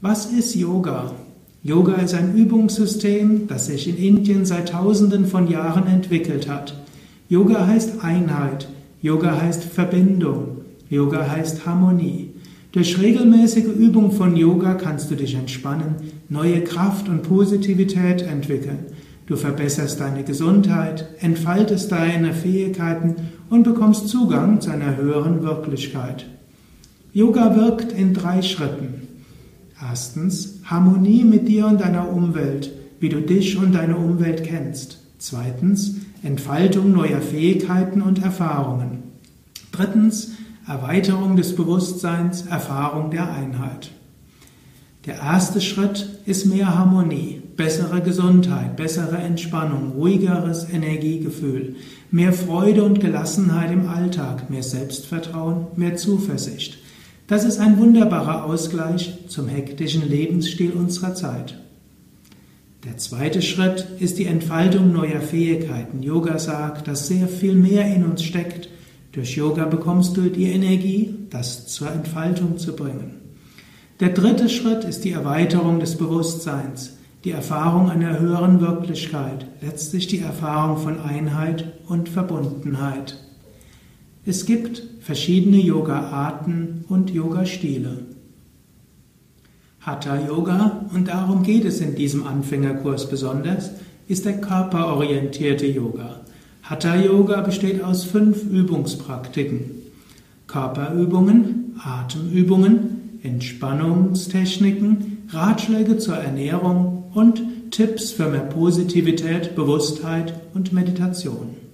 Was ist Yoga? Yoga ist ein Übungssystem, das sich in Indien seit Tausenden von Jahren entwickelt hat. Yoga heißt Einheit, Yoga heißt Verbindung, Yoga heißt Harmonie. Durch regelmäßige Übung von Yoga kannst du dich entspannen, neue Kraft und Positivität entwickeln. Du verbesserst deine Gesundheit, entfaltest deine Fähigkeiten und bekommst Zugang zu einer höheren Wirklichkeit. Yoga wirkt in drei Schritten. Erstens Harmonie mit dir und deiner Umwelt, wie du dich und deine Umwelt kennst. Zweitens Entfaltung neuer Fähigkeiten und Erfahrungen. Drittens Erweiterung des Bewusstseins, Erfahrung der Einheit. Der erste Schritt ist mehr Harmonie, bessere Gesundheit, bessere Entspannung, ruhigeres Energiegefühl, mehr Freude und Gelassenheit im Alltag, mehr Selbstvertrauen, mehr Zuversicht. Das ist ein wunderbarer Ausgleich zum hektischen Lebensstil unserer Zeit. Der zweite Schritt ist die Entfaltung neuer Fähigkeiten. Yoga sagt, dass sehr viel mehr in uns steckt. Durch Yoga bekommst du die Energie, das zur Entfaltung zu bringen. Der dritte Schritt ist die Erweiterung des Bewusstseins, die Erfahrung einer höheren Wirklichkeit, letztlich die Erfahrung von Einheit und Verbundenheit. Es gibt verschiedene Yoga-Arten und Yoga-Stile. Hatha Yoga, und darum geht es in diesem Anfängerkurs besonders, ist der körperorientierte Yoga. Hatha Yoga besteht aus fünf Übungspraktiken. Körperübungen, Atemübungen, Entspannungstechniken, Ratschläge zur Ernährung und Tipps für mehr Positivität, Bewusstheit und Meditation.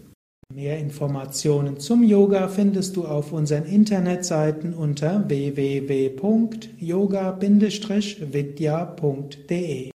Mehr Informationen zum Yoga findest du auf unseren Internetseiten unter www.yoga-vidya.de